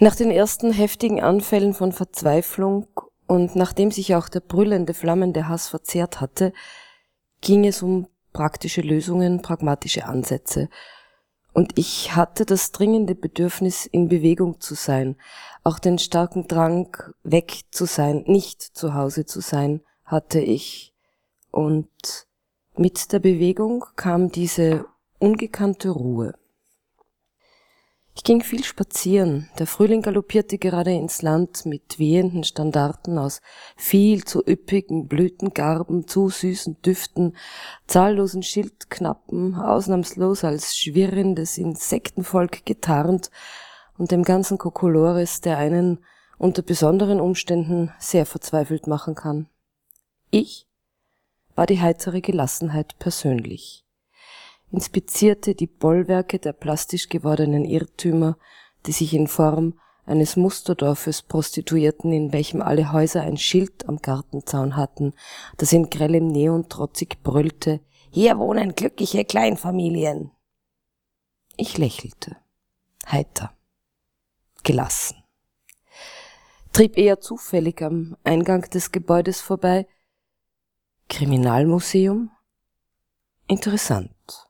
Nach den ersten heftigen Anfällen von Verzweiflung und nachdem sich auch der brüllende, flammende Hass verzehrt hatte, ging es um praktische Lösungen, pragmatische Ansätze. Und ich hatte das dringende Bedürfnis, in Bewegung zu sein, auch den starken Drang, weg zu sein, nicht zu Hause zu sein, hatte ich. Und mit der Bewegung kam diese ungekannte Ruhe. Ich ging viel spazieren. Der Frühling galoppierte gerade ins Land mit wehenden Standarten aus viel zu üppigen Blütengarben, zu süßen Düften, zahllosen Schildknappen, ausnahmslos als schwirrendes Insektenvolk getarnt und dem ganzen Kokolores, der einen unter besonderen Umständen sehr verzweifelt machen kann. Ich war die heitere Gelassenheit persönlich inspizierte die Bollwerke der plastisch gewordenen Irrtümer, die sich in Form eines Musterdorfes prostituierten, in welchem alle Häuser ein Schild am Gartenzaun hatten, das in grellem Neon trotzig brüllte, hier wohnen glückliche Kleinfamilien. Ich lächelte, heiter, gelassen, trieb eher zufällig am Eingang des Gebäudes vorbei. Kriminalmuseum? Interessant.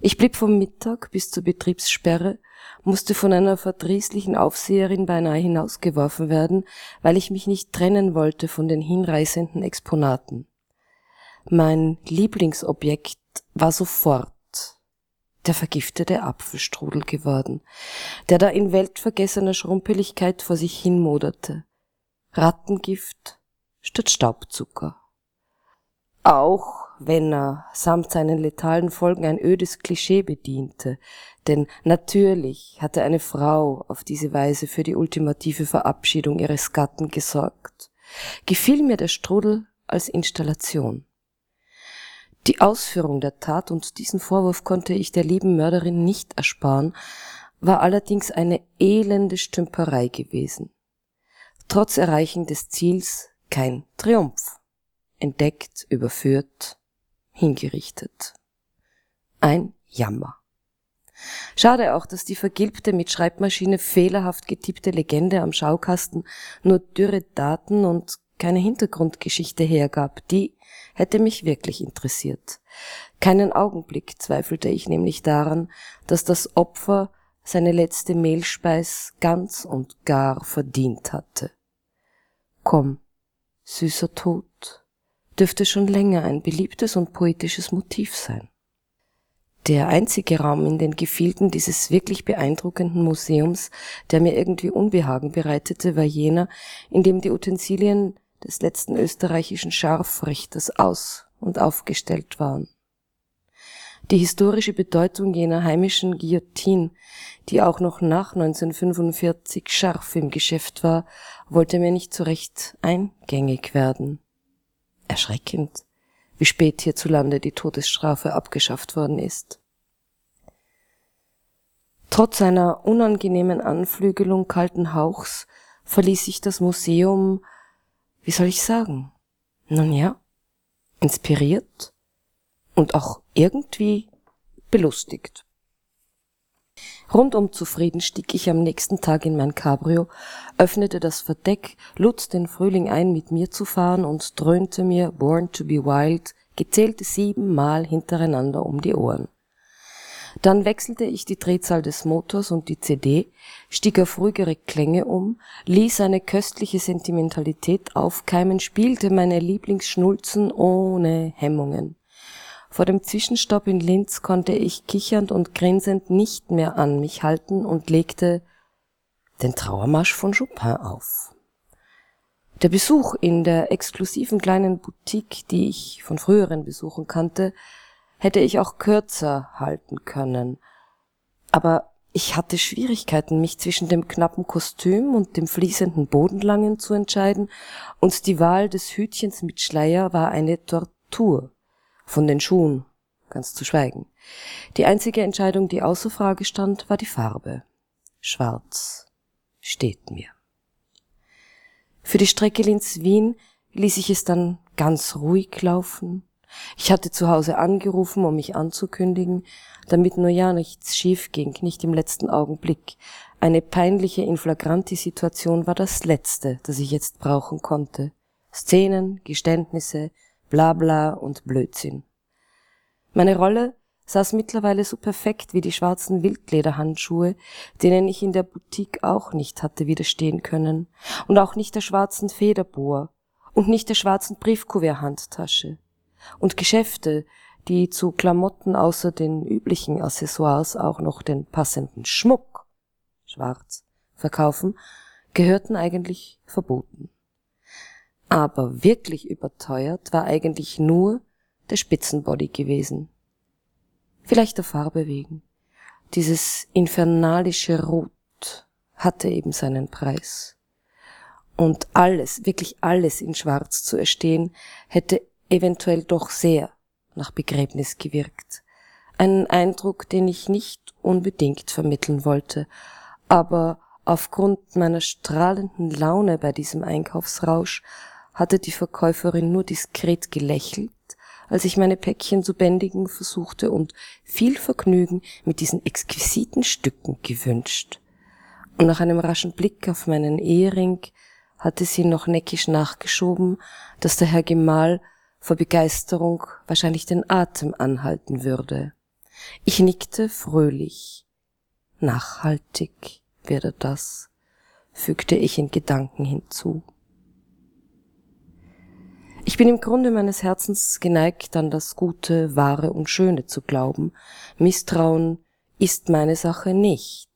Ich blieb vom Mittag bis zur Betriebssperre, musste von einer verdrießlichen Aufseherin beinahe hinausgeworfen werden, weil ich mich nicht trennen wollte von den hinreißenden Exponaten. Mein Lieblingsobjekt war sofort der vergiftete Apfelstrudel geworden, der da in weltvergessener Schrumpeligkeit vor sich hinmoderte. Rattengift statt Staubzucker. Auch wenn er samt seinen letalen Folgen ein ödes Klischee bediente, denn natürlich hatte eine Frau auf diese Weise für die ultimative Verabschiedung ihres Gatten gesorgt, gefiel mir der Strudel als Installation. Die Ausführung der Tat, und diesen Vorwurf konnte ich der lieben Mörderin nicht ersparen, war allerdings eine elende Stümperei gewesen. Trotz Erreichen des Ziels kein Triumph. Entdeckt, überführt, hingerichtet. Ein Jammer. Schade auch, dass die vergilbte mit Schreibmaschine fehlerhaft getippte Legende am Schaukasten nur dürre Daten und keine Hintergrundgeschichte hergab, die hätte mich wirklich interessiert. Keinen Augenblick zweifelte ich nämlich daran, dass das Opfer seine letzte Mehlspeis ganz und gar verdient hatte. Komm, süßer Tod, dürfte schon länger ein beliebtes und poetisches Motiv sein. Der einzige Raum in den Gefilden dieses wirklich beeindruckenden Museums, der mir irgendwie Unbehagen bereitete, war jener, in dem die Utensilien des letzten österreichischen Scharfrichters aus und aufgestellt waren. Die historische Bedeutung jener heimischen Guillotine, die auch noch nach 1945 scharf im Geschäft war, wollte mir nicht so recht eingängig werden erschreckend, wie spät hierzulande die Todesstrafe abgeschafft worden ist. Trotz einer unangenehmen Anflügelung kalten Hauchs verließ ich das Museum, wie soll ich sagen, nun ja, inspiriert und auch irgendwie belustigt. Rundum zufrieden stieg ich am nächsten Tag in mein Cabrio, öffnete das Verdeck, lud den Frühling ein, mit mir zu fahren und dröhnte mir Born to be Wild gezählte siebenmal hintereinander um die Ohren. Dann wechselte ich die Drehzahl des Motors und die CD, stieg auf ruhigere Klänge um, ließ eine köstliche Sentimentalität aufkeimen, spielte meine Lieblingsschnulzen ohne Hemmungen. Vor dem Zwischenstopp in Linz konnte ich kichernd und grinsend nicht mehr an mich halten und legte den Trauermarsch von Chopin auf. Der Besuch in der exklusiven kleinen Boutique, die ich von früheren Besuchen kannte, hätte ich auch kürzer halten können. Aber ich hatte Schwierigkeiten, mich zwischen dem knappen Kostüm und dem fließenden Bodenlangen zu entscheiden, und die Wahl des Hütchens mit Schleier war eine Tortur von den Schuhen ganz zu schweigen. Die einzige Entscheidung, die außer Frage stand, war die Farbe. Schwarz steht mir. Für die Strecke Linz-Wien ließ ich es dann ganz ruhig laufen, Ich hatte zu Hause angerufen, um mich anzukündigen, damit nur ja nichts schief ging, nicht im letzten Augenblick. Eine peinliche Inflagranti-Situation war das Letzte, das ich jetzt brauchen konnte. Szenen, Geständnisse, Blabla und Blödsinn. Meine Rolle saß mittlerweile so perfekt wie die schwarzen Wildlederhandschuhe, denen ich in der Boutique auch nicht hatte widerstehen können, und auch nicht der schwarzen Federbohr und nicht der schwarzen Briefkuvert-Handtasche. Und Geschäfte, die zu Klamotten außer den üblichen Accessoires auch noch den passenden Schmuck, schwarz, verkaufen, gehörten eigentlich verboten. Aber wirklich überteuert war eigentlich nur der Spitzenbody gewesen vielleicht der Farbe wegen. Dieses infernalische Rot hatte eben seinen Preis. Und alles, wirklich alles in Schwarz zu erstehen, hätte eventuell doch sehr nach Begräbnis gewirkt. Einen Eindruck, den ich nicht unbedingt vermitteln wollte, aber aufgrund meiner strahlenden Laune bei diesem Einkaufsrausch hatte die Verkäuferin nur diskret gelächelt als ich meine Päckchen zu bändigen versuchte und viel Vergnügen mit diesen exquisiten Stücken gewünscht. Und nach einem raschen Blick auf meinen Ehering hatte sie noch neckisch nachgeschoben, dass der Herr Gemahl vor Begeisterung wahrscheinlich den Atem anhalten würde. Ich nickte fröhlich. Nachhaltig werde das, fügte ich in Gedanken hinzu. Ich bin im Grunde meines Herzens geneigt, an das Gute, Wahre und Schöne zu glauben. Misstrauen ist meine Sache nicht.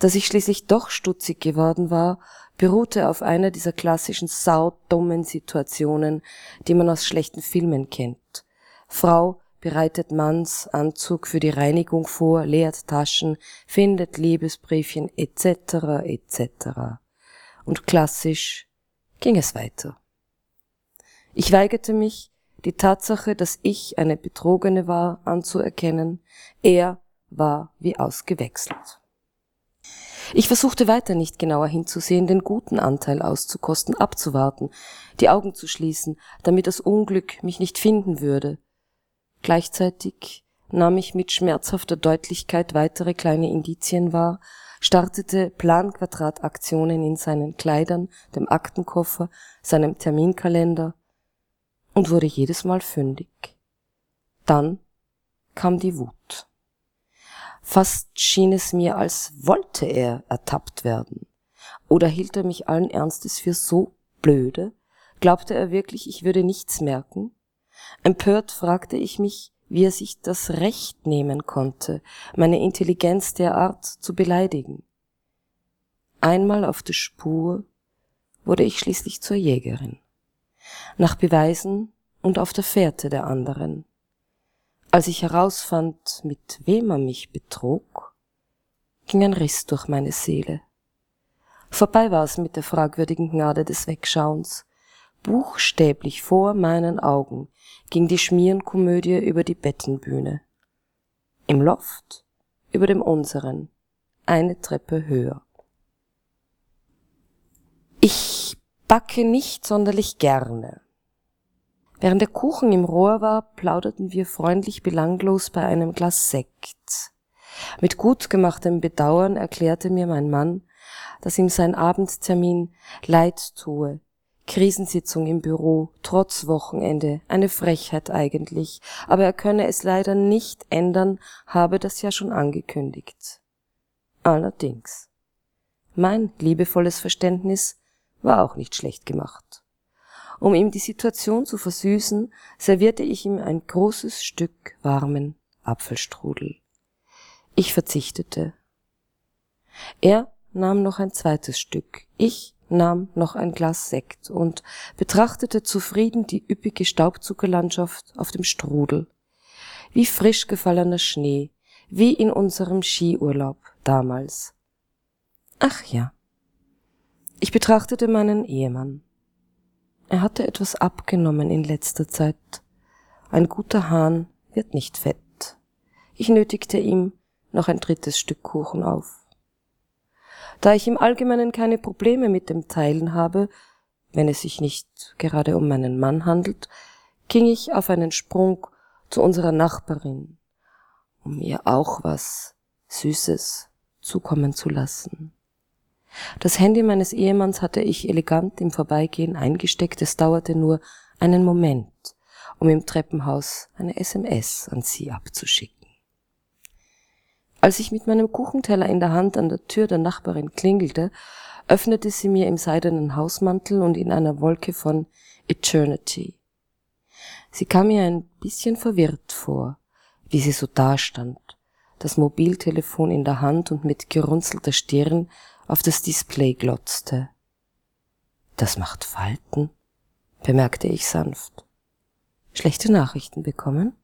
Dass ich schließlich doch stutzig geworden war, beruhte auf einer dieser klassischen saudummen Situationen, die man aus schlechten Filmen kennt. Frau bereitet Manns Anzug für die Reinigung vor, leert Taschen, findet Liebesbriefchen etc. etc. Und klassisch ging es weiter. Ich weigerte mich, die Tatsache, dass ich eine Betrogene war, anzuerkennen. Er war wie ausgewechselt. Ich versuchte weiter nicht genauer hinzusehen, den guten Anteil auszukosten, abzuwarten, die Augen zu schließen, damit das Unglück mich nicht finden würde. Gleichzeitig nahm ich mit schmerzhafter Deutlichkeit weitere kleine Indizien wahr, startete Planquadrataktionen in seinen Kleidern, dem Aktenkoffer, seinem Terminkalender, und wurde jedes Mal fündig. Dann kam die Wut. Fast schien es mir, als wollte er ertappt werden. Oder hielt er mich allen Ernstes für so blöde? Glaubte er wirklich, ich würde nichts merken? Empört fragte ich mich, wie er sich das Recht nehmen konnte, meine Intelligenz derart zu beleidigen. Einmal auf der Spur wurde ich schließlich zur Jägerin nach Beweisen und auf der Fährte der anderen. Als ich herausfand, mit wem er mich betrog, ging ein Riss durch meine Seele. Vorbei war es mit der fragwürdigen Gnade des Wegschauens. Buchstäblich vor meinen Augen ging die Schmierenkomödie über die Bettenbühne. Im Loft über dem unseren, eine Treppe höher. Ich backe nicht sonderlich gerne. Während der Kuchen im Rohr war, plauderten wir freundlich belanglos bei einem Glas Sekt. Mit gut gemachtem Bedauern erklärte mir mein Mann, dass ihm sein Abendtermin leid tue. Krisensitzung im Büro, trotz Wochenende, eine Frechheit eigentlich, aber er könne es leider nicht ändern, habe das ja schon angekündigt. Allerdings. Mein liebevolles Verständnis war auch nicht schlecht gemacht. Um ihm die Situation zu versüßen, servierte ich ihm ein großes Stück warmen Apfelstrudel. Ich verzichtete. Er nahm noch ein zweites Stück, ich nahm noch ein Glas Sekt und betrachtete zufrieden die üppige Staubzuckerlandschaft auf dem Strudel. Wie frisch gefallener Schnee, wie in unserem Skiurlaub damals. Ach ja. Ich betrachtete meinen Ehemann. Er hatte etwas abgenommen in letzter Zeit. Ein guter Hahn wird nicht fett. Ich nötigte ihm noch ein drittes Stück Kuchen auf. Da ich im Allgemeinen keine Probleme mit dem Teilen habe, wenn es sich nicht gerade um meinen Mann handelt, ging ich auf einen Sprung zu unserer Nachbarin, um ihr auch was Süßes zukommen zu lassen. Das Handy meines Ehemanns hatte ich elegant im Vorbeigehen eingesteckt. Es dauerte nur einen Moment, um im Treppenhaus eine SMS an sie abzuschicken. Als ich mit meinem Kuchenteller in der Hand an der Tür der Nachbarin klingelte, öffnete sie mir im seidenen Hausmantel und in einer Wolke von Eternity. Sie kam mir ein bisschen verwirrt vor, wie sie so dastand, das Mobiltelefon in der Hand und mit gerunzelter Stirn auf das Display glotzte. Das macht Falten, bemerkte ich sanft. Schlechte Nachrichten bekommen?